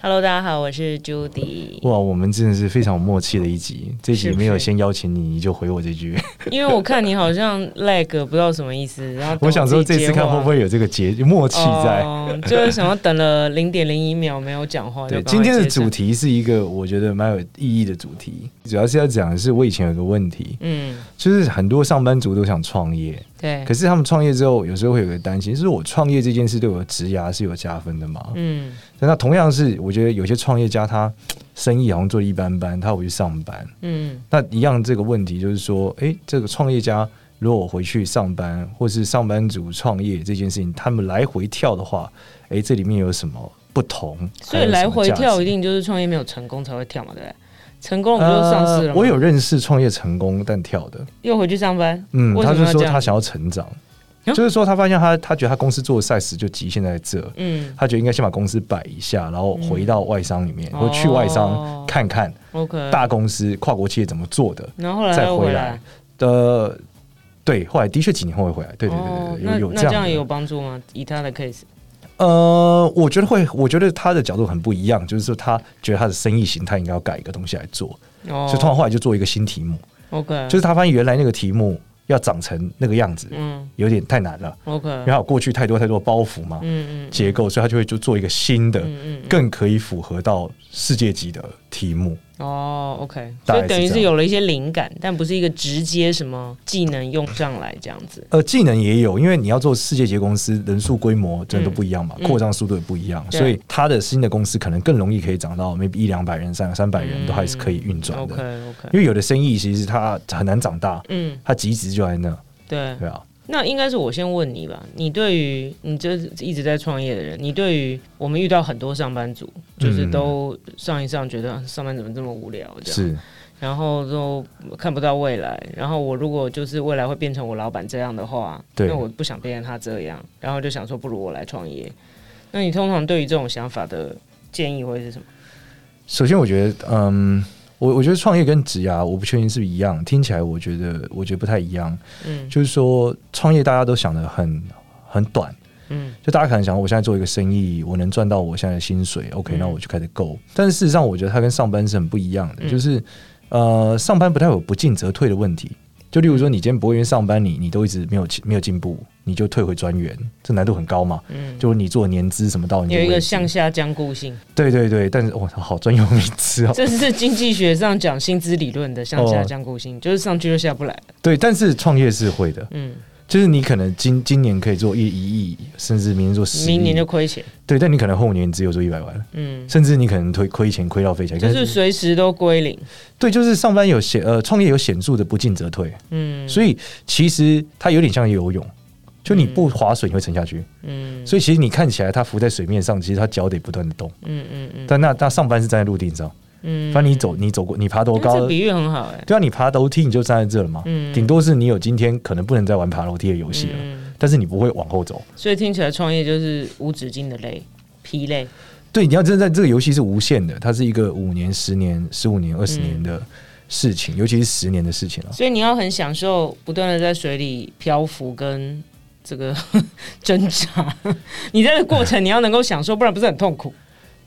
Hello，大家好，我是 Judy。哇，我们真的是非常有默契的一集。这集没有先邀请你，你就回我这句。因为我看你好像 lag，不知道什么意思。然后 我想说，这次看会不会有这个节默契在？哦，就是想要等了零点零一秒没有讲话。对，今天的主题是一个我觉得蛮有意义的主题，主要是要讲的是我以前有个问题，嗯，就是很多上班族都想创业。对，可是他们创业之后，有时候会有个担心，就是我创业这件事对我的职涯是有加分的嘛？嗯，那同样是，我觉得有些创业家他生意好像做一般般，他回去上班，嗯，那一样这个问题就是说，哎、欸，这个创业家如果我回去上班，或是上班族创业这件事情，他们来回跳的话，哎、欸，这里面有什么不同？所以来回跳一定就是创业没有成功才会跳嘛，对不对？成功了不就上市了？呃，我有认识创业成功但跳的，又回去上班。嗯，他就说他想要成长，嗯、就是说他发现他他觉得他公司做的 size 就极限在这，嗯，他觉得应该先把公司摆一下，然后回到外商里面，嗯、或去外商看看，OK，大公司跨国企业怎么做的，然后后来再回来。呃，对，后来的确几年后会回来，对对对对，哦、有有这样，那这样也有帮助吗？以他的 case。呃，我觉得会，我觉得他的角度很不一样，就是说他觉得他的生意形态应该要改一个东西来做，哦、所以通常后来就做一个新题目，OK，就是他发现原来那个题目要长成那个样子，嗯，有点太难了，OK，然后过去太多太多包袱嘛，嗯嗯，结构，所以他就会就做一个新的，嗯嗯，更可以符合到世界级的题目。哦、oh，OK，所以等于是有了一些灵感，但不是一个直接什么技能用上来这样子。呃，技能也有，因为你要做世界级公司，人数规模真的都不一样嘛，扩张、嗯、速度也不一样，嗯、所以他的新的公司可能更容易可以涨到 maybe 一两百人、三三百人都还是可以运转的。OK OK，因为有的生意其实它很难长大，嗯，它极值就在那。对对啊。那应该是我先问你吧，你对于你这一直在创业的人，你对于我们遇到很多上班族，就是都上一上觉得上班怎么这么无聊这样，是，然后都看不到未来，然后我如果就是未来会变成我老板这样的话，那我不想变成他这样，然后就想说不如我来创业。那你通常对于这种想法的建议会是什么？首先，我觉得，嗯。我我觉得创业跟职涯，我不确定是不是一样。听起来我觉得我觉得不太一样。嗯，就是说创业大家都想的很很短。嗯，就大家可能想，我现在做一个生意，我能赚到我现在的薪水，OK，那我就开始够。但是事实上，我觉得它跟上班是很不一样的。就是呃，上班不太有不进则退的问题。就例如说，你今天博员上班你，你你都一直没有没有进步，你就退回专员，这难度很高嘛。嗯，就是你做年资什么到你有一个向下僵固性。对对对，但是哇，好专有名词哦。这是经济学上讲薪资理论的向下僵固性，哦、就是上去就下不来了。对，但是创业是会的。嗯。就是你可能今今年可以做一一亿，甚至明年做十亿，明年就亏钱。对，但你可能后年只有做一百万，嗯，甚至你可能亏亏钱亏到飞起来，就是随时都归零。对，就是上班有显呃，创业有显著的不进则退，嗯，所以其实它有点像游泳，就你不划水你会沉下去，嗯，所以其实你看起来它浮在水面上，其实它脚得不断的动，嗯嗯嗯，但那那上班是站在陆地上。嗯，反正你走，你走过，你爬多高？这比喻很好哎。对啊，你爬楼梯你就站在这了嘛。嗯，顶多是你有今天可能不能再玩爬楼梯的游戏了，但是你不会往后走。所以听起来创业就是无止境的累，疲累。对，你要真的在这个游戏是无限的，它是一个五年、十年、十五年、二十年的事情，尤其是十年的事情了。所以你要很享受不断的在水里漂浮跟这个 挣扎，你在这个过程你要能够享受，不然不是很痛苦。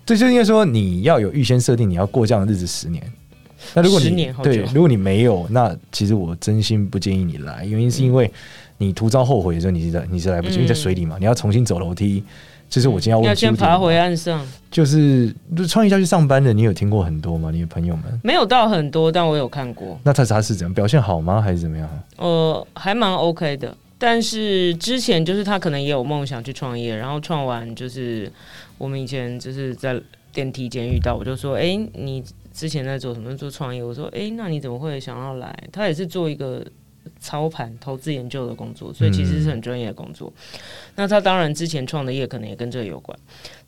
对，就应该说你要有预先设定，你要过这样的日子十年。那如果你对，如果你没有，那其实我真心不建议你来，原因是因为你徒遭后悔的时候，你是在你是来不及，因为在水里嘛，你要重新走楼梯。就是我今天要先爬回岸上。就是创业家去上班的，你有听过很多吗？你的朋友们没有到很多，但我有看过。那他他是怎样表现好吗？还是怎么样？呃，还蛮 OK 的。但是之前就是他可能也有梦想去创业，然后创完就是。我们以前就是在电梯间遇到，我就说：“哎、你之前在做什么？做创业？”我说：“哎、那你怎么会想要来？”他也是做一个操盘投资研究的工作，所以其实是很专业的工作。那他当然之前创的业可能也跟这个有关。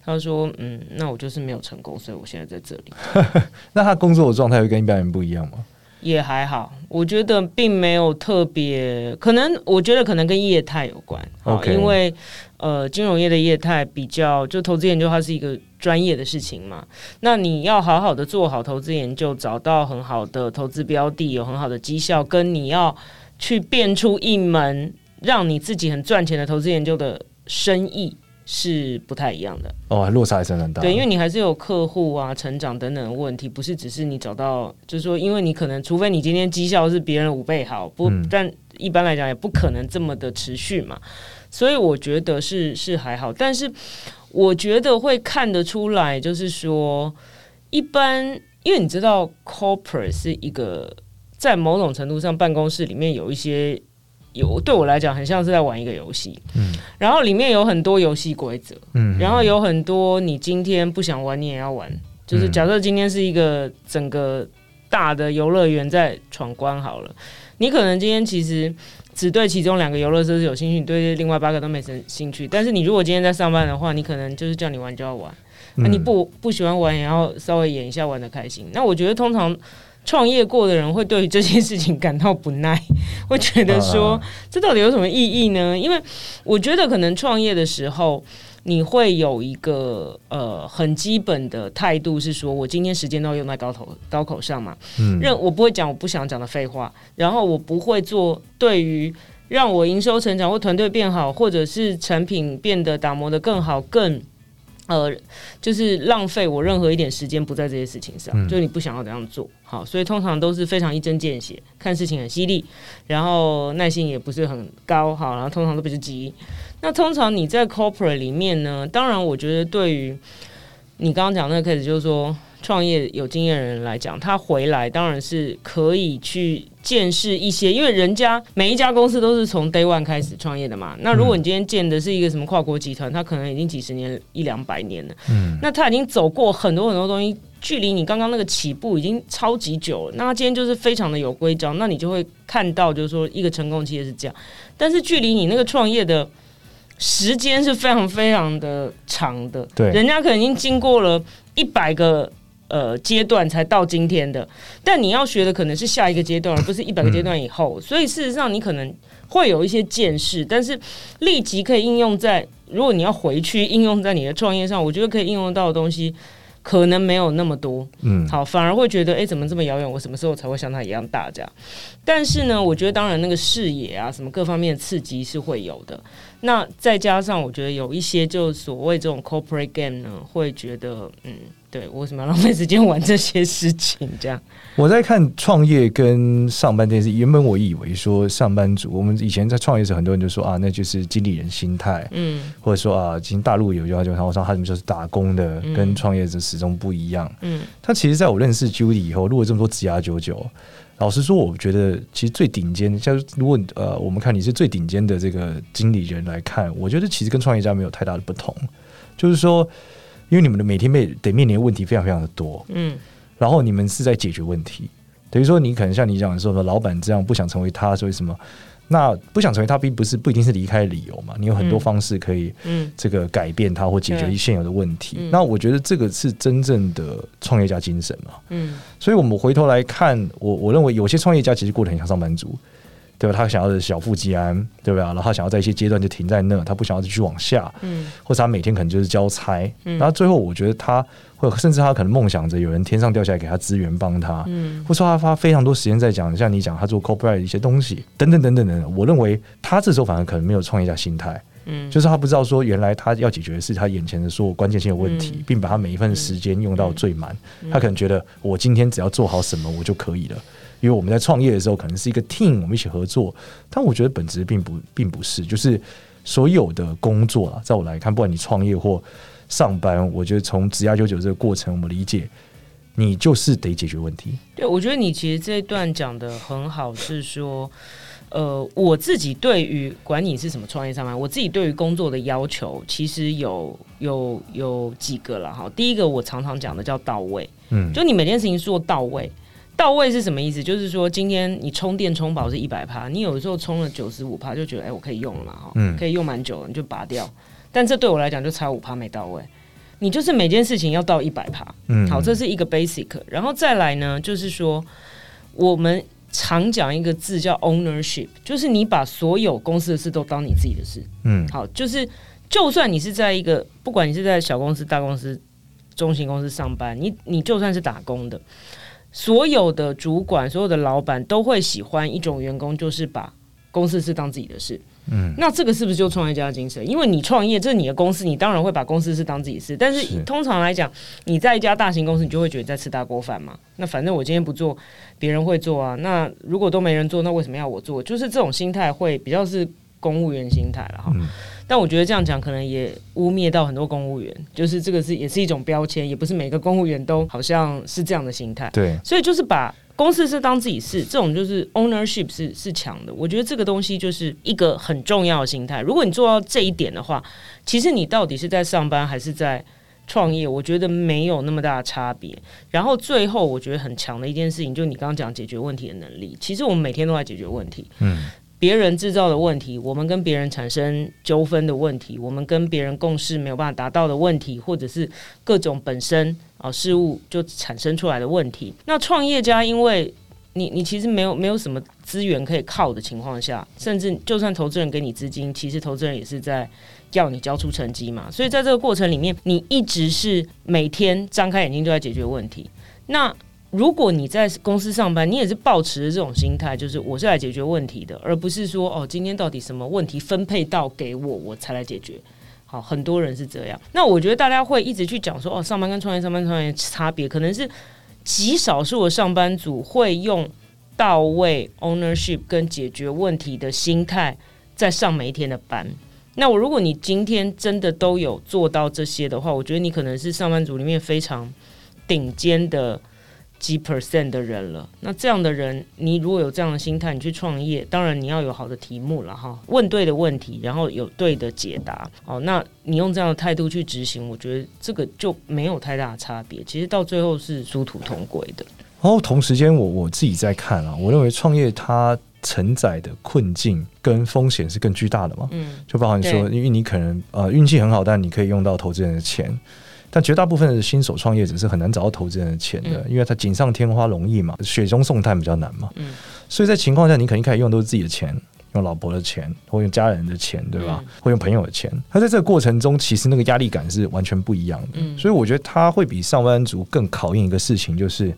他说：“嗯，那我就是没有成功，所以我现在在这里。”那他工作的状态会跟一般人不一样吗？也还好，我觉得并没有特别，可能我觉得可能跟业态有关。OK，因为呃，金融业的业态比较，就投资研究它是一个专业的事情嘛。那你要好好的做好投资研究，找到很好的投资标的，有很好的绩效，跟你要去变出一门让你自己很赚钱的投资研究的生意。是不太一样的哦，落差还是很大。对，因为你还是有客户啊、成长等等的问题，不是只是你找到，就是说，因为你可能，除非你今天绩效是别人五倍好，不，嗯、但一般来讲也不可能这么的持续嘛。所以我觉得是是还好，但是我觉得会看得出来，就是说，一般因为你知道，corporate 是一个在某种程度上，办公室里面有一些。有对我来讲，很像是在玩一个游戏，嗯，然后里面有很多游戏规则，嗯，然后有很多你今天不想玩，你也要玩，就是假设今天是一个整个大的游乐园在闯关好了，你可能今天其实只对其中两个游乐设施有兴趣，你对另外八个都没什么兴趣，但是你如果今天在上班的话，你可能就是叫你玩就要玩，那你不不喜欢玩，也要稍微演一下玩的开心。那我觉得通常。创业过的人会对于这件事情感到不耐，会觉得说这到底有什么意义呢？因为我觉得可能创业的时候，你会有一个呃很基本的态度是说，我今天时间都要用在刀头刀口上嘛。嗯，任我不会讲我不想讲的废话，然后我不会做对于让我营收成长或团队变好，或者是产品变得打磨的更好更。呃，就是浪费我任何一点时间不在这些事情上，嗯、就你不想要这样做好，所以通常都是非常一针见血，看事情很犀利，然后耐心也不是很高，好，然后通常都不是急。那通常你在 corporate 里面呢，当然我觉得对于你刚刚讲那个 case，就是说。创业有经验的人来讲，他回来当然是可以去见识一些，因为人家每一家公司都是从 day one 开始创业的嘛。那如果你今天建的是一个什么跨国集团，他可能已经几十年、一两百年了，嗯，那他已经走过很多很多东西，距离你刚刚那个起步已经超级久了。那他今天就是非常的有规章，那你就会看到，就是说一个成功企业是这样，但是距离你那个创业的时间是非常非常的长的，对，人家可能已经经过了一百个。呃，阶段才到今天的，但你要学的可能是下一个阶段，而不是一百个阶段以后。嗯、所以事实上，你可能会有一些见识，但是立即可以应用在，如果你要回去应用在你的创业上，我觉得可以应用到的东西可能没有那么多。嗯，好，反而会觉得，哎、欸，怎么这么遥远？我什么时候才会像他一样大？这样。但是呢，我觉得当然那个视野啊，什么各方面的刺激是会有的。那再加上，我觉得有一些就所谓这种 corporate game 呢，会觉得，嗯。对，我为什么要浪费时间玩这些事情？这样，我在看创业跟上班这件事。原本我以为说上班族，我们以前在创业的时，很多人就说啊，那就是经理人心态，嗯，或者说啊，其实大陆有句话就说，我说他们就是打工的，跟创业者始终不一样。嗯，他其实在我认识 Judy 以后，录了这么多职涯九九，老实说，我觉得其实最顶尖，像如果呃，我们看你是最顶尖的这个经理人来看，我觉得其实跟创业家没有太大的不同，就是说。因为你们的每天面得面临的问题非常非常的多，嗯，然后你们是在解决问题，等于说你可能像你讲的说，说老板这样不想成为他，所以什么？那不想成为他，并不是不一定是离开的理由嘛？你有很多方式可以，嗯，这个改变他或解决现有的问题。嗯、那我觉得这个是真正的创业家精神嘛，嗯，所以我们回头来看，我我认为有些创业家其实过得很像上班族。对吧？他想要的小富即安，对吧？然后他想要在一些阶段就停在那，他不想要继续往下，嗯，或者他每天可能就是交差，嗯，然后最后我觉得他会，甚至他可能梦想着有人天上掉下来给他资源帮他，嗯，或者说他花非常多时间在讲，像你讲他做 corporate 的一些东西，等等等等等等。我认为他这时候反而可能没有创业家心态，嗯，就是他不知道说原来他要解决的是他眼前的所有关键性的问题，嗯，并把他每一份时间用到最满，嗯，他可能觉得我今天只要做好什么我就可以了。因为我们在创业的时候，可能是一个 team，我们一起合作。但我觉得本质并不，并不是，就是所有的工作啊，在我来看，不管你创业或上班，我觉得从职涯九九这个过程，我们理解，你就是得解决问题。对，我觉得你其实这一段讲的很好，是说，呃，我自己对于管你是什么创业上班，我自己对于工作的要求，其实有有有几个了哈。第一个，我常常讲的叫到位，嗯，就你每件事情做到位。到位是什么意思？就是说，今天你充电充饱是一百趴，你有的时候充了九十五趴，就觉得哎、欸，我可以用了嘛，哈，嗯，可以用蛮久了，你就拔掉。但这对我来讲就差五趴没到位。你就是每件事情要到一百趴，嗯，好，这是一个 basic。然后再来呢，就是说我们常讲一个字叫 ownership，就是你把所有公司的事都当你自己的事。嗯，好，就是就算你是在一个，不管你是在小公司、大公司、中型公司上班，你你就算是打工的，所有的主管、所有的老板都会喜欢一种员工，就是把公司事当自己的事。嗯，那这个是不是就创业家精神？因为你创业，这是你的公司，你当然会把公司事当自己事。但是通常来讲，你在一家大型公司，你就会觉得在吃大锅饭嘛。那反正我今天不做，别人会做啊。那如果都没人做，那为什么要我做？就是这种心态会比较是公务员心态了哈。嗯、但我觉得这样讲可能也污蔑到很多公务员，就是这个是也是一种标签，也不是每个公务员都好像是这样的心态。对，所以就是把。公司是当自己事，这种就是 ownership 是是强的。我觉得这个东西就是一个很重要的心态。如果你做到这一点的话，其实你到底是在上班还是在创业，我觉得没有那么大的差别。然后最后，我觉得很强的一件事情，就是你刚刚讲解决问题的能力。其实我们每天都在解决问题。嗯。别人制造的问题，我们跟别人产生纠纷的问题，我们跟别人共识没有办法达到的问题，或者是各种本身啊事物就产生出来的问题。那创业家，因为你你其实没有没有什么资源可以靠的情况下，甚至就算投资人给你资金，其实投资人也是在要你交出成绩嘛。所以在这个过程里面，你一直是每天张开眼睛就在解决问题。那如果你在公司上班，你也是抱持这种心态，就是我是来解决问题的，而不是说哦，今天到底什么问题分配到给我，我才来解决。好，很多人是这样。那我觉得大家会一直去讲说，哦，上班跟创业，上班创业差别，可能是极少数的上班族会用到位 ownership 跟解决问题的心态在上每一天的班。那我如果你今天真的都有做到这些的话，我觉得你可能是上班族里面非常顶尖的。几 percent 的人了，那这样的人，你如果有这样的心态，你去创业，当然你要有好的题目了哈，问对的问题，然后有对的解答，哦，那你用这样的态度去执行，我觉得这个就没有太大的差别。其实到最后是殊途同归的。然后同时间，我我自己在看啊，我认为创业它承载的困境跟风险是更巨大的嘛。嗯，就包含说，因为你可能呃运气很好，但你可以用到投资人的钱。但绝大部分的新手创业者是很难找到投资人的钱的，嗯、因为他锦上添花容易嘛，雪中送炭比较难嘛。嗯，所以在情况下，你肯定开始用都是自己的钱，用老婆的钱，或用家人的钱，对吧？嗯、或用朋友的钱。他在这个过程中，其实那个压力感是完全不一样的。嗯，所以我觉得他会比上班族更考验一个事情，就是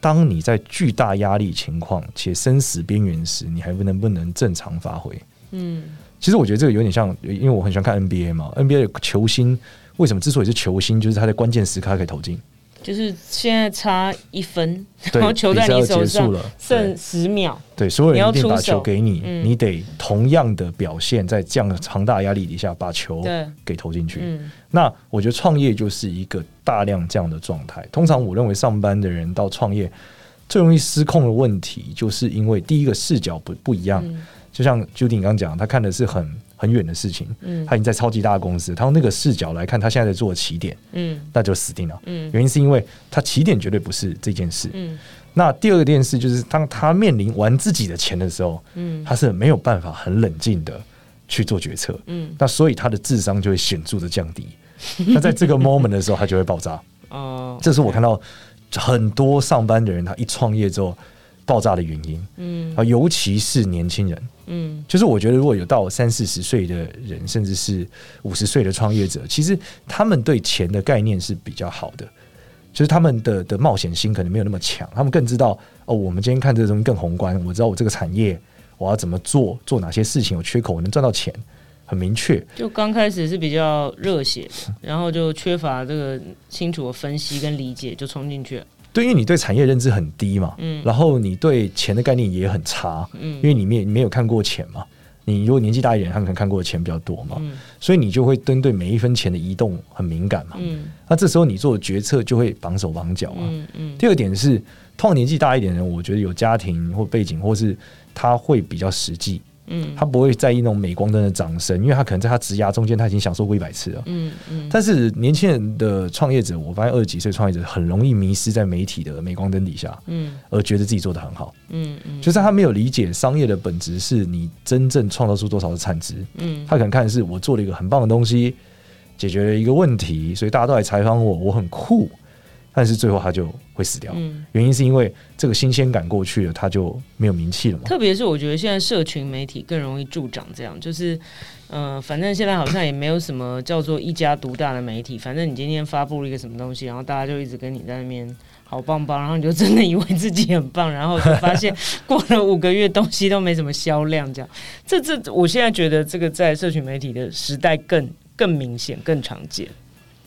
当你在巨大压力情况且生死边缘时，你还不能不能正常发挥。嗯，其实我觉得这个有点像，因为我很喜欢看 NBA 嘛，NBA 的球星。为什么之所以是球星，就是他在关键时刻他可以投进。就是现在差一分，然后球在你手上，剩十秒，对，所有人一定把球给你，嗯、你得同样的表现，在这样的庞大压力底下把球给投进去。嗯、那我觉得创业就是一个大量这样的状态。通常我认为上班的人到创业最容易失控的问题，就是因为第一个视角不不一样。嗯、就像 Judy 你刚刚讲，他看的是很。很远的事情，嗯，他已经在超级大的公司，他用那个视角来看，他现在在做的起点，嗯，那就死定了，嗯，原因是因为他起点绝对不是这件事，嗯，那第二个件事就是当他面临玩自己的钱的时候，嗯，他是没有办法很冷静的去做决策，嗯，那所以他的智商就会显著的降低，那在这个 moment 的时候，他就会爆炸，哦，这是我看到很多上班的人，他一创业之后。爆炸的原因，嗯，啊，尤其是年轻人，嗯，就是我觉得如果有到三四十岁的人，甚至是五十岁的创业者，其实他们对钱的概念是比较好的，就是他们的的冒险心可能没有那么强，他们更知道哦，我们今天看这个东西更宏观，我知道我这个产业我要怎么做，做哪些事情有缺口，我能赚到钱，很明确。就刚开始是比较热血，然后就缺乏这个清楚的分析跟理解，就冲进去了。对，因为你对产业认知很低嘛，嗯，然后你对钱的概念也很差，嗯，因为你没你没有看过钱嘛，你如果年纪大一点，他可能看过的钱比较多嘛，嗯，所以你就会针对每一分钱的移动很敏感嘛，嗯，那这时候你做的决策就会绑手绑脚嘛，嗯嗯。第二点是，通常年纪大一点的人，我觉得有家庭或背景，或是他会比较实际。嗯，他不会在意那种镁光灯的掌声，因为他可能在他职涯中间他已经享受过一百次了。嗯嗯。但是年轻人的创业者，我发现二十几岁创业者很容易迷失在媒体的镁光灯底下，嗯，而觉得自己做的很好。嗯嗯。就是他没有理解商业的本质是你真正创造出多少的产值。嗯。他可能看的是我做了一个很棒的东西，解决了一个问题，所以大家都来采访我，我很酷。但是最后他就会死掉。嗯，原因是因为这个新鲜感过去了，他就没有名气了嘛。特别是我觉得现在社群媒体更容易助长这样，就是，呃，反正现在好像也没有什么叫做一家独大的媒体，反正你今天发布了一个什么东西，然后大家就一直跟你在那边好棒棒，然后你就真的以为自己很棒，然后就发现 过了五个月东西都没什么销量，这样。这这，我现在觉得这个在社群媒体的时代更更明显、更常见。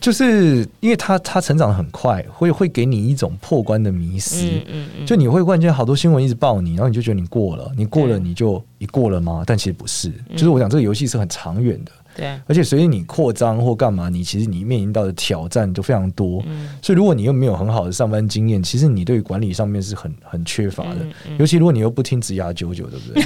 就是因为他他成长的很快，会会给你一种破关的迷失，嗯嗯、就你会忽然间好多新闻一直报你，然后你就觉得你过了，你过了你就你过了吗？但其实不是，就是我讲这个游戏是很长远的。对，而且随着你扩张或干嘛，你其实你面临到的挑战就非常多。嗯，所以如果你又没有很好的上班经验，其实你对管理上面是很很缺乏的。嗯嗯、尤其如果你又不听职涯九九，对不对？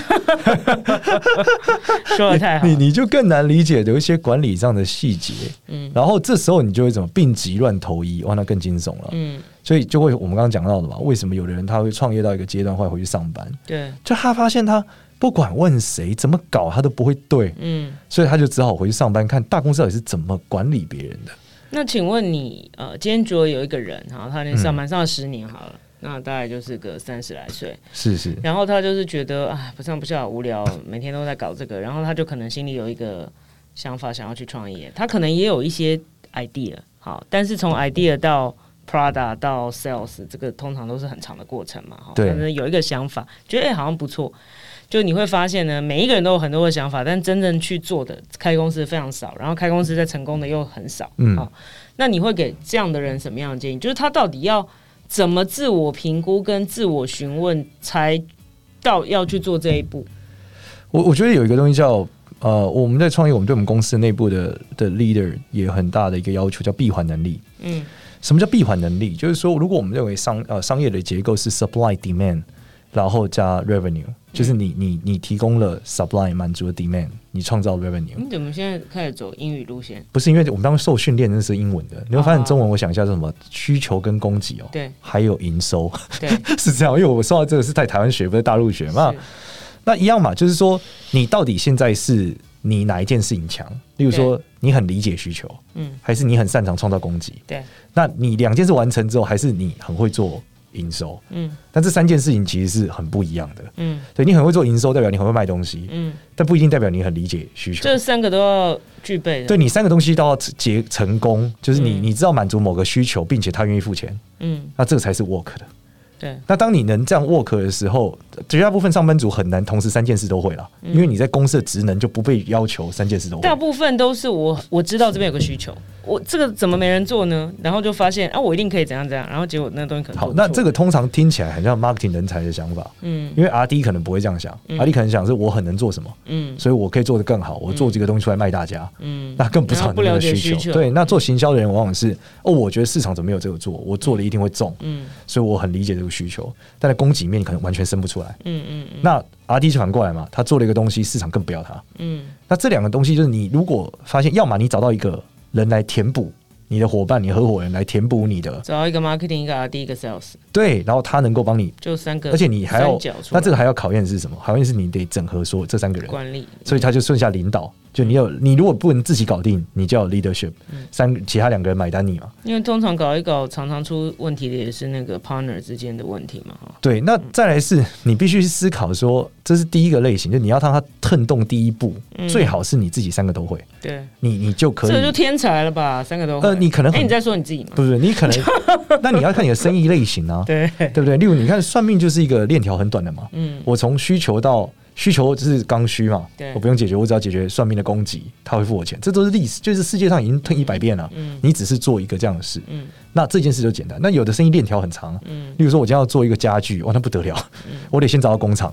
说的太好，你你就更难理解有一些管理上的细节。嗯，然后这时候你就会怎么病急乱投医，哇，那更惊悚了。嗯，所以就会我们刚刚讲到的嘛，为什么有的人他会创业到一个阶段会回去上班？对，就他发现他。不管问谁怎么搞，他都不会对，嗯，所以他就只好回去上班，看大公司到底是怎么管理别人的。那请问你，呃，今天如果有一个人，然后他连上班上了十年好了，嗯、那大概就是个三十来岁，是是，然后他就是觉得啊，不上不下无聊，每天都在搞这个，然后他就可能心里有一个想法，想要去创业，他可能也有一些 idea，好，但是从 idea 到 Prada 到 sales，这个通常都是很长的过程嘛，哈，可能有一个想法，觉得哎、欸，好像不错。就你会发现呢，每一个人都有很多的想法，但真正去做的开公司非常少，然后开公司在成功的又很少。嗯，好，那你会给这样的人什么样的建议？就是他到底要怎么自我评估跟自我询问，才到要去做这一步？我我觉得有一个东西叫呃，我们在创业，我们对我们公司内部的的 leader 也有很大的一个要求，叫闭环能力。嗯，什么叫闭环能力？就是说，如果我们认为商呃商业的结构是 supply demand。然后加 revenue，就是你你你提供了 supply 满足了 demand，你创造 revenue。你怎么现在开始走英语路线？不是因为我们当时受训练那是英文的，你会发现中文我想一下是什么？需求跟供给哦，对，还有营收，对，是这样。因为我说到这个是在台湾学，不是大陆学嘛。那一样嘛，就是说你到底现在是你哪一件事情强？例如说你很理解需求，嗯，还是你很擅长创造供给？对，那你两件事完成之后，还是你很会做？营收，嗯，但这三件事情其实是很不一样的，嗯，对，你很会做营收，代表你很会卖东西，嗯，但不一定代表你很理解需求，这三个都要具备的，对，你三个东西都要结成功，就是你你知道满足某个需求，并且他愿意付钱，嗯，那这个才是 work 的。对，那当你能这样 work 的时候，绝大部分上班族很难同时三件事都会了，嗯、因为你在公司的职能就不被要求三件事都会。大部分都是我我知道这边有个需求，我这个怎么没人做呢？然后就发现啊，我一定可以怎样怎样，然后结果那个东西可能好。那这个通常听起来很像 marketing 人才的想法，嗯，因为 RD 可能不会这样想、嗯、，RD 可能想是我很能做什么，嗯，所以我可以做得更好，我做这个东西出来卖大家，嗯，那更不知道你的需求。需求。对，那做行销的人往往是哦，我觉得市场怎么没有这个做，我做了一定会中，嗯，所以我很理解这个需求，但。在供给面可能完全生不出来，嗯嗯，嗯，那 RD 就反过来嘛，他做了一个东西，市场更不要他，嗯，那这两个东西就是你如果发现，要么你找到一个人来填补你的伙伴，你合伙人来填补你的，找一个 marketing，一个 RD，一个 sales，对，然后他能够帮你就三个，而且你还要，那这个还要考验是什么？考验是你得整合说这三个人管理，所以他就剩下领导。就你有，你如果不能自己搞定，你就要 leadership，三其他两个人买单你嘛。因为通常搞一搞，常常出问题的也是那个 partner 之间的问题嘛。对，那再来是你必须去思考说，这是第一个类型，就你要让他腾动第一步，最好是你自己三个都会。对，你你就可以，这就天才了吧？三个都会。呃，你可能，哎，你在说你自己吗？不是，你可能，那你要看你的生意类型啊，对对不对？例如，你看算命就是一个链条很短的嘛。嗯，我从需求到。需求就是刚需嘛，我不用解决，我只要解决算命的供给，他会付我钱，这都是历史，就是世界上已经吞一百遍了。嗯，你只是做一个这样的事，嗯，那这件事就简单。那有的生意链条很长，嗯，例如说我今天要做一个家具，哇，那不得了，嗯，我得先找到工厂，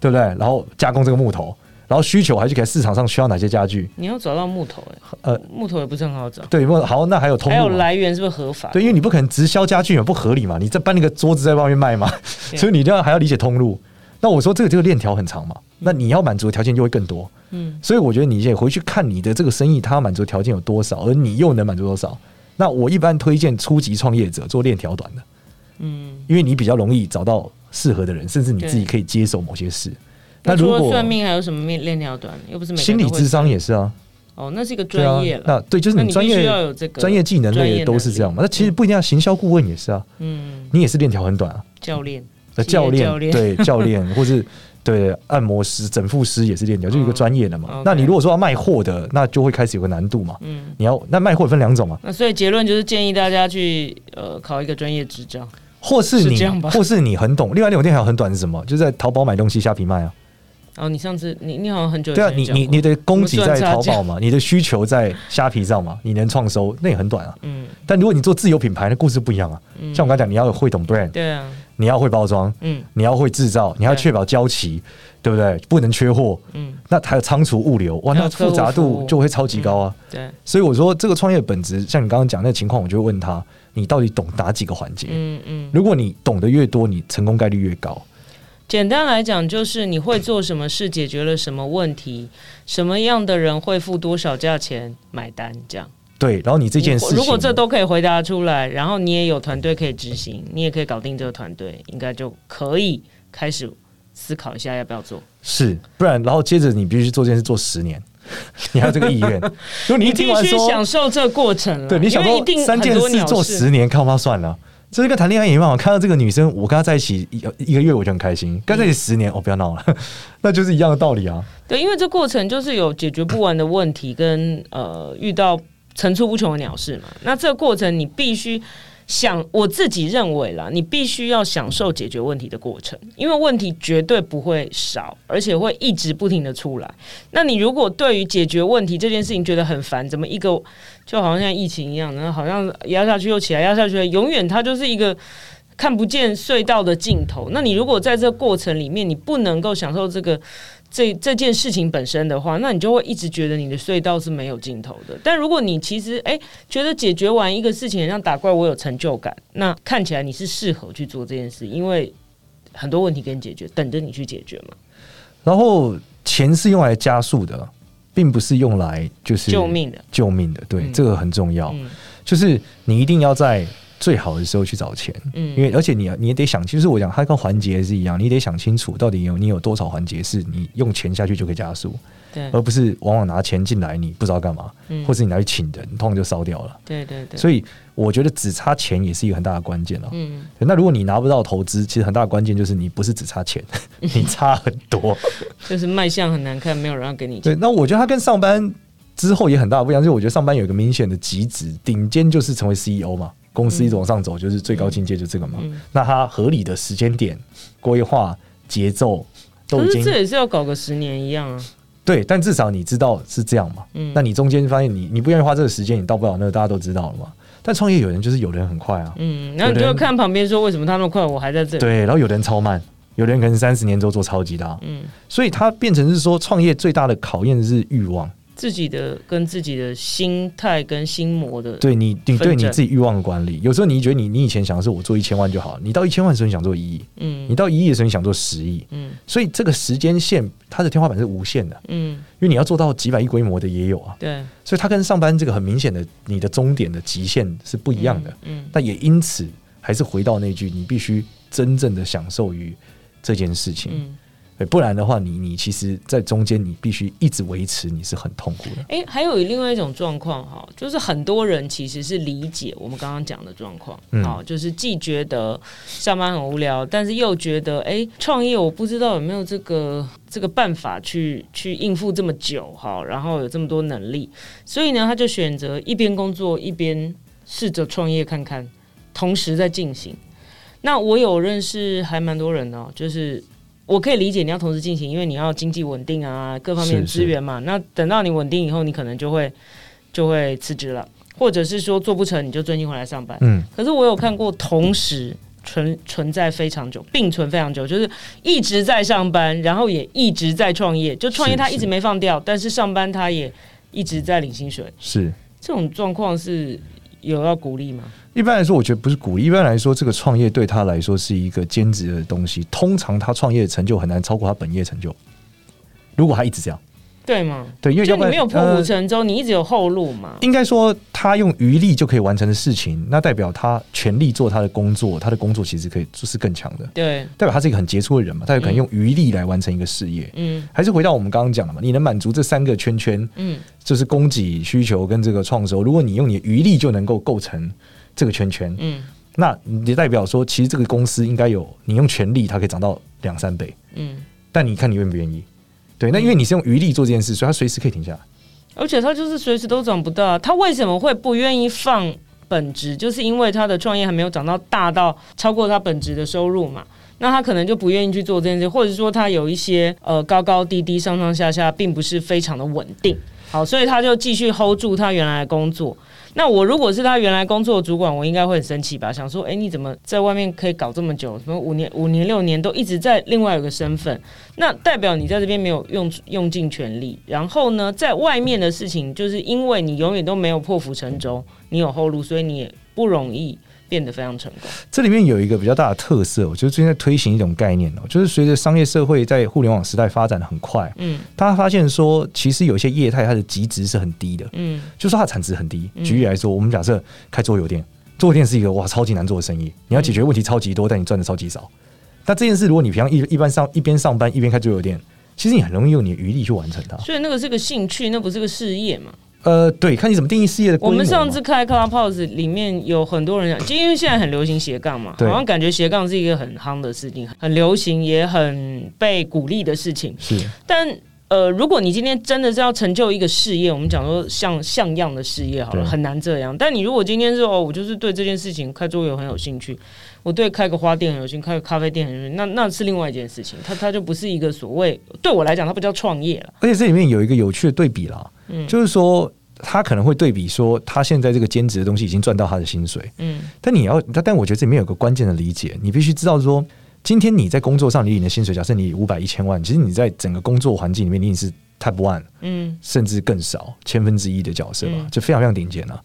对不对？然后加工这个木头，然后需求还去看市场上需要哪些家具。你要找到木头，欸，呃，木头也不是很好找。对，好，那还有通路，还有来源是不是合法？对，因为你不可能直销家具嘛，不合理嘛，你再搬那个桌子在外面卖嘛，所以你一定要还要理解通路。那我说这个这个链条很长嘛，那你要满足的条件就会更多。嗯，所以我觉得你也回去看你的这个生意，它满足条件有多少，而你又能满足多少。那我一般推荐初级创业者做链条短的，嗯，因为你比较容易找到适合的人，甚至你自己可以接受某些事。那如果算命还有什么链链条短？又不是每个心理智商也是啊。哦，那是一个专业了。那对，就是你专业要有这个专业技能类的都是这样嘛。那其实不一定要行销顾问也是啊。嗯，你也是链条很短啊。教练，教练，对教练，或是对按摩师、整复师也是链条，就一个专业的嘛。那你如果说要卖货的，那就会开始有个难度嘛。嗯，你要那卖货分两种嘛。那所以结论就是建议大家去呃考一个专业执照。或是你，或是你很懂。另外那种店还有很短是什么？就是在淘宝买东西，虾皮卖啊。哦，你上次你你好像很久对啊，你你你的供给在淘宝嘛，你的需求在虾皮上嘛，你能创收那也很短啊。嗯。但如果你做自有品牌，那故事不一样啊。嗯。像我刚才讲，你要会懂 brand，对啊，你要会包装，嗯，你要会制造，你要确保交期，对不对？不能缺货，嗯。那还有仓储物流，哇，那复杂度就会超级高啊。对。所以我说，这个创业本质，像你刚刚讲那个情况，我就会问他。你到底懂哪几个环节？嗯嗯，如果你懂得越多，你成功概率越高。简单来讲，就是你会做什么事，解决了什么问题，什么样的人会付多少价钱买单，这样。对，然后你这件事，如果这都可以回答出来，然后你也有团队可以执行，你也可以搞定这个团队，应该就可以开始思考一下要不要做。是，不然然后接着你必须做这件事做十年。你还有这个意愿？如果你听完说享受这个过程，对，你想说三件事做十年，看我算了。这是跟谈恋爱也一样，我看到这个女生，我跟她在一起一一个月，我就很开心。跟在一起十年，哦、不要闹了，那就是一样的道理啊。对，因为这过程就是有解决不完的问题，跟呃遇到层出不穷的鸟事嘛。那这个过程你必须。想我自己认为啦，你必须要享受解决问题的过程，因为问题绝对不会少，而且会一直不停的出来。那你如果对于解决问题这件事情觉得很烦，怎么一个就好像像疫情一样，然后好像压下去又起来，压下去，永远它就是一个看不见隧道的尽头。那你如果在这个过程里面，你不能够享受这个。这这件事情本身的话，那你就会一直觉得你的隧道是没有尽头的。但如果你其实诶觉得解决完一个事情，让打怪，我有成就感，那看起来你是适合去做这件事，因为很多问题给你解决，等着你去解决嘛。然后钱是用来加速的，并不是用来就是救命的，救命的。对，嗯、这个很重要，嗯、就是你一定要在。最好的时候去找钱，嗯，因为而且你你也得想，清楚我讲它跟环节是一样，你得想清楚到底有你有多少环节是你用钱下去就可以加速，对，而不是往往拿钱进来你不知道干嘛，嗯，或是你拿去请人，通常就烧掉了，对对对。所以我觉得只差钱也是一个很大的关键了，嗯。那如果你拿不到投资，其实很大的关键就是你不是只差钱，你差很多，就是卖相很难看，没有人要给你钱。对，那我觉得它跟上班之后也很大的不一样，就是我觉得上班有一个明显的极值，顶尖就是成为 CEO 嘛。公司一直往上走，就是最高境界，就这个嘛。那它合理的时间点、规划、节奏都已经，这也是要搞个十年一样啊。对，但至少你知道是这样嘛。嗯、那你中间发现你你不愿意花这个时间，你到不了那个，大家都知道了嘛。但创业有人就是有人很快啊。嗯，然后你就看旁边说为什么他那么快，我还在这里。对，然后有人超慢，有人可能三十年之后做超级大。嗯，所以它变成是说，创业最大的考验是欲望。自己的跟自己的心态跟心魔的，对你，你对你自己欲望的管理，有时候你觉得你你以前想的是我做一千万就好，你到一千万的时候你想做一亿，嗯，你到一亿的时候你想做十亿，嗯，所以这个时间线它的天花板是无限的，嗯，因为你要做到几百亿规模的也有啊，对，所以它跟上班这个很明显的你的终点的极限是不一样的，嗯，但也因此还是回到那句，你必须真正的享受于这件事情。嗯不然的话，你你其实，在中间你必须一直维持，你是很痛苦的。哎、欸，还有另外一种状况哈，就是很多人其实是理解我们刚刚讲的状况，好、嗯，就是既觉得上班很无聊，但是又觉得哎，创业我不知道有没有这个这个办法去去应付这么久哈，然后有这么多能力，所以呢，他就选择一边工作一边试着创业看看，同时在进行。那我有认识还蛮多人哦，就是。我可以理解你要同时进行，因为你要经济稳定啊，各方面资源嘛。是是，那等到你稳定以后，你可能就会就会辞职了，或者是说做不成，你就专心回来上班。嗯。可是我有看过同时存存在非常久，并存非常久，就是一直在上班，然后也一直在创业。就创业他一直没放掉，是是，但是上班他也一直在领薪水。是这种状况是有要鼓励吗？一般来说，我觉得不是鼓励。一般来说，这个创业对他来说是一个兼职的东西。通常他创业成就很难超过他本业成就。如果他一直这样，对吗？对，因为要不然就你没有破釜沉舟，呃、你一直有后路嘛。应该说，他用余力就可以完成的事情，那代表他全力做他的工作，他的工作其实可以就是更强的。对，代表他是一个很杰出的人嘛，他有可能用余力来完成一个事业。嗯，还是回到我们刚刚讲的嘛，你能满足这三个圈圈，嗯，就是供给需求跟这个创收。如果你用你的余力就能够构成这个圈圈，嗯。那也代表说，其实这个公司应该有你用全力，它可以涨到两三倍。嗯，但你看你愿不愿意？对，那因为你是用余力做这件事，所以他随时可以停下来。而且他就是随时都涨不到。他为什么会不愿意放本职？就是因为他的创业还没有涨到大到超过他本职的收入嘛。那他可能就不愿意去做这件事，或者说他有一些呃高高低低、上上下下，并不是非常的稳定。好，所以他就继续 hold 住他原来的工作。那我如果是他原来工作的主管，我应该会很生气吧？想说，哎、你怎么在外面可以搞这么久？什么五年、五年、六年都一直在另外有个身份？那代表你在这边没有用用尽全力。然后呢，在外面的事情，就是因为你永远都没有破釜沉舟，你有后路，所以你也不容易。变得非常成功。这里面有一个比较大的特色，我觉得最近在推行一种概念哦，就是随着商业社会在互联网时代发展的很快，嗯，大家发现说，其实有一些业态它的极值是很低的，嗯，就是它的产值很低。举例来说，我们假设开桌游店，桌游店是一个哇超级难做的生意，你要解决问题超级多，但你赚的超级少。但这件事，如果你平常一一般上一边上班一边开桌游店，其实你很容易用你的余力去完成它。所以那个是个兴趣，那不是个事业嘛？呃，对，看你怎么定义事业的。我们上次开 Clubhouse 里面有很多人讲，就因为现在很流行斜杠嘛，好像感觉斜杠是一个很夯的事情，很流行也很被鼓励的事情。是，但呃，如果你今天真的是要成就一个事业，我们讲说像像样的事业好了，很难这样。但你如果今天是哦，我就是对这件事情开桌游很有兴趣，我对开个花店很有兴趣，开个咖啡店很有兴趣，那那是另外一件事情。它它就不是一个所谓对我来讲，它不叫创业了。而且这里面有一个有趣的对比啦。嗯，就是说他可能会对比说，他现在这个兼职的东西已经赚到他的薪水，嗯，但你要，但我觉得这里面有个关键的理解，你必须知道说，今天你在工作上你领的薪水，假设你五百一千万，其实你在整个工作环境里面，你已经是 Type One，嗯，甚至更少千分之一的角色嘛，就非常非常顶尖了。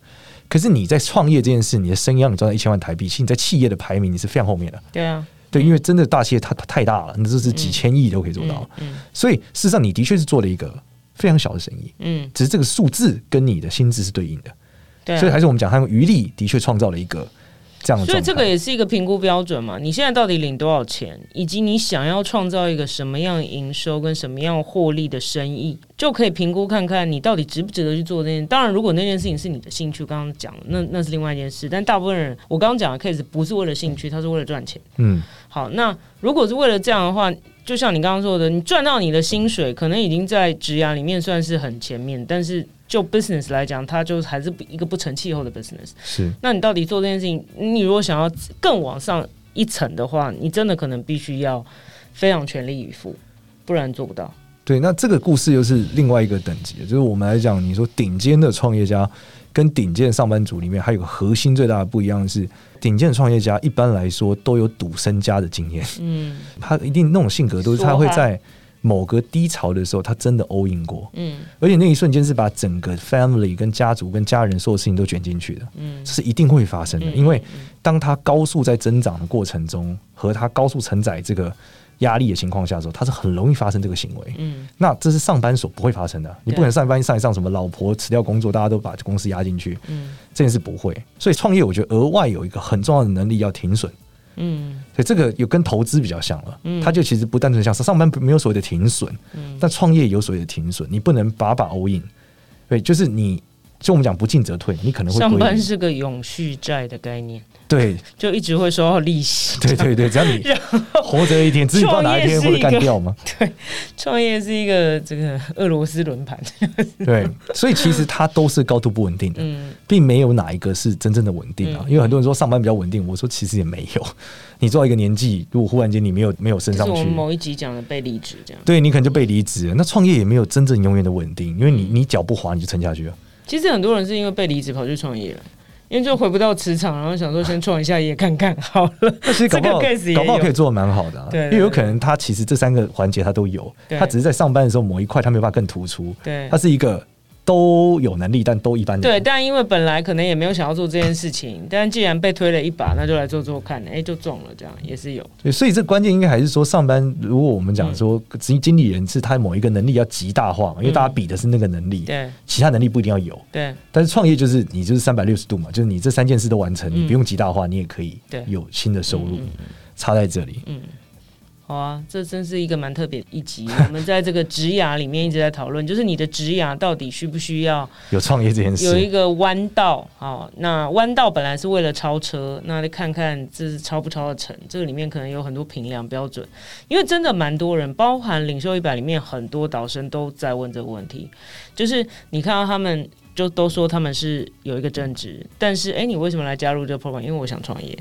可是你在创业这件事，你的生意让你赚到一千万台币，其实你在企业的排名你是非常后面的，对啊，对，因为真的大企业它它太大了，那这是几千亿都可以做到，嗯，所以事实上你的确是做了一个。非常小的生意，嗯，只是这个数字跟你的薪资是对应的，对，所以还是我们讲，他用余力的确创造了一个这样的，所以这个也是一个评估标准嘛。你现在到底领多少钱，以及你想要创造一个什么样营收跟什么样获利的生意，就可以评估看看你到底值不值得去做这件。当然，如果那件事情是你的兴趣，刚刚讲的那那是另外一件事。但大部分人，我刚刚讲的 case 不是为了兴趣，他是为了赚钱。嗯，好，那如果是为了这样的话。就像你刚刚说的，你赚到你的薪水，可能已经在职涯里面算是很前面，但是就 business 来讲，它就还是一个不成气候的 business。是，那你到底做这件事情，你如果想要更往上一层的话，你真的可能必须要非常全力以赴，不然做不到。对，那这个故事又是另外一个等级，就是我们来讲，你说顶尖的创业家。跟顶尖的上班族里面还有个核心最大的不一样是，顶尖的创业家一般来说都有赌身家的经验。嗯，他一定那种性格都是他会在某个低潮的时候，他真的 all in 过。嗯，而且那一瞬间是把整个 family 跟家族跟家人所有事情都卷进去的。嗯，这是一定会发生的，因为当他高速在增长的过程中，和他高速承载这个。压力的情况下的时候，他是很容易发生这个行为。嗯，那这是上班所不会发生的。你不可能上班上一上什么老婆辞掉工作，大家都把公司压进去。嗯，这件事不会。所以创业，我觉得额外有一个很重要的能力要停损。嗯，所以这个有跟投资比较像了。嗯，它就其实不单纯像上班没有所谓的停损。嗯，但创业有所谓的停损，你不能把把 all in。对，就是你，就我们讲不进则退，你可能会上班是个永续债的概念。对，就一直会收到利息。对对对，只要你 活着一天，自己不知道哪一天会干掉吗？对，创业是一个这个俄罗斯轮盘。对，所以其实它都是高度不稳定的，并没有哪一个是真正的稳定啊。因为很多人说上班比较稳定，我说其实也没有。你做到一个年纪，如果忽然间你没有没有升上去，我们某一集讲的被离职这样，对你可能就被离职。那创业也没有真正永远的稳定，因为你你脚不滑你就沉下去了。其实很多人是因为被离职跑去创业了。因为就回不到磁场，然后想说先创一下业看看好了。那其实搞不好搞不好可以做的蛮好的，啊，对，因为有可能他其实这三个环节他都有，他只是在上班的时候某一块他没有办法更突出。对，他是一个都有能力，但都一般。对，但因为本来可能也没有想要做这件事情，但既然被推了一把，那就来做做看，哎，就中了，这样也是有。对，所以这关键应该还是说，上班如果我们讲说，经经理人是他某一个能力要极大化嘛，因为大家比的是那个能力，对，其他能力不一定要有，对。但是创业就是你就是三百六十度嘛，就是你这三件事都完成，你不用极大化，你也可以有新的收入，差在这里，嗯。好啊，这真是一个蛮特别的一集。我们在这个职涯里面一直在讨论，就是你的职涯到底需不需要有创业这件事？有一个弯道，好，那弯道本来是为了超车，那你看看这是超不超得成？这个里面可能有很多评量标准，因为真的蛮多人，包含领袖一百里面很多导生都在问这个问题，就是你看到他们就都说他们是有一个正职，但是哎，你为什么来加入这个 program？因为我想创业。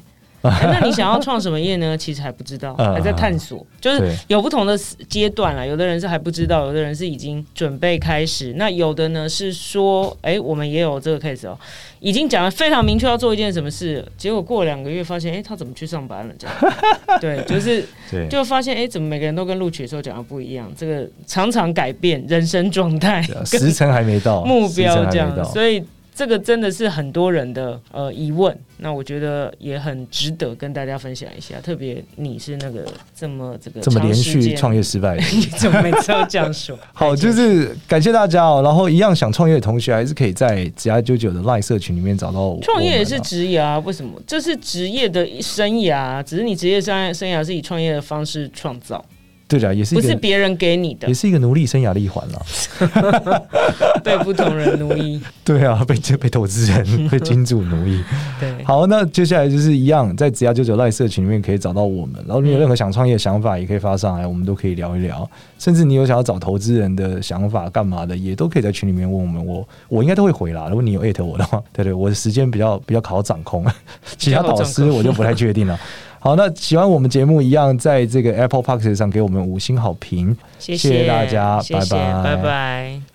欸、那你想要创什么业呢？其实还不知道，还在探索，就是有不同的阶段啦。有的人是还不知道，有的人是已经准备开始。那有的呢是说，哎、欸，我们也有这个 case 哦，已经讲的非常明确要做一件什么事，结果过两个月发现，哎、欸，他怎么去上班了？这样，对，就是，就发现，哎、欸，怎么每个人都跟录取的时候讲的不一样？这个常常改变人生状态，时辰还没到，目标这样，所以。这个真的是很多人的呃疑问，那我觉得也很值得跟大家分享一下。特别你是那个这么这个这么连续创业失败，你怎么每次都这样说？好，就是感谢大家哦。然后一样想创业的同学，还是可以在职涯九九的 LINE 社群里面找到我。创业也是职涯，为什么？这是职业的生涯，只是你职业生涯生涯是以创业的方式创造。对的，也是不是别人给你的，也是一个奴隶生涯的一环了。被不同人奴役。对啊，被被投资人、被金主奴役。对，好，那接下来就是一样，在只要九九 LINE 社群里面可以找到我们。然后你有任何想创业的想法，也可以发上来，我们都可以聊一聊。甚至你有想要找投资人的想法，干嘛的，也都可以在群里面问我们。我我应该都会回啦。如果你有艾特我的话，对对，我的时间比较比较好掌控，其他导师我就不太确定了。好，那喜欢我们节目一样，在这个 Apple Podcast 上给我们五星好评，谢谢，大家，拜拜，拜拜。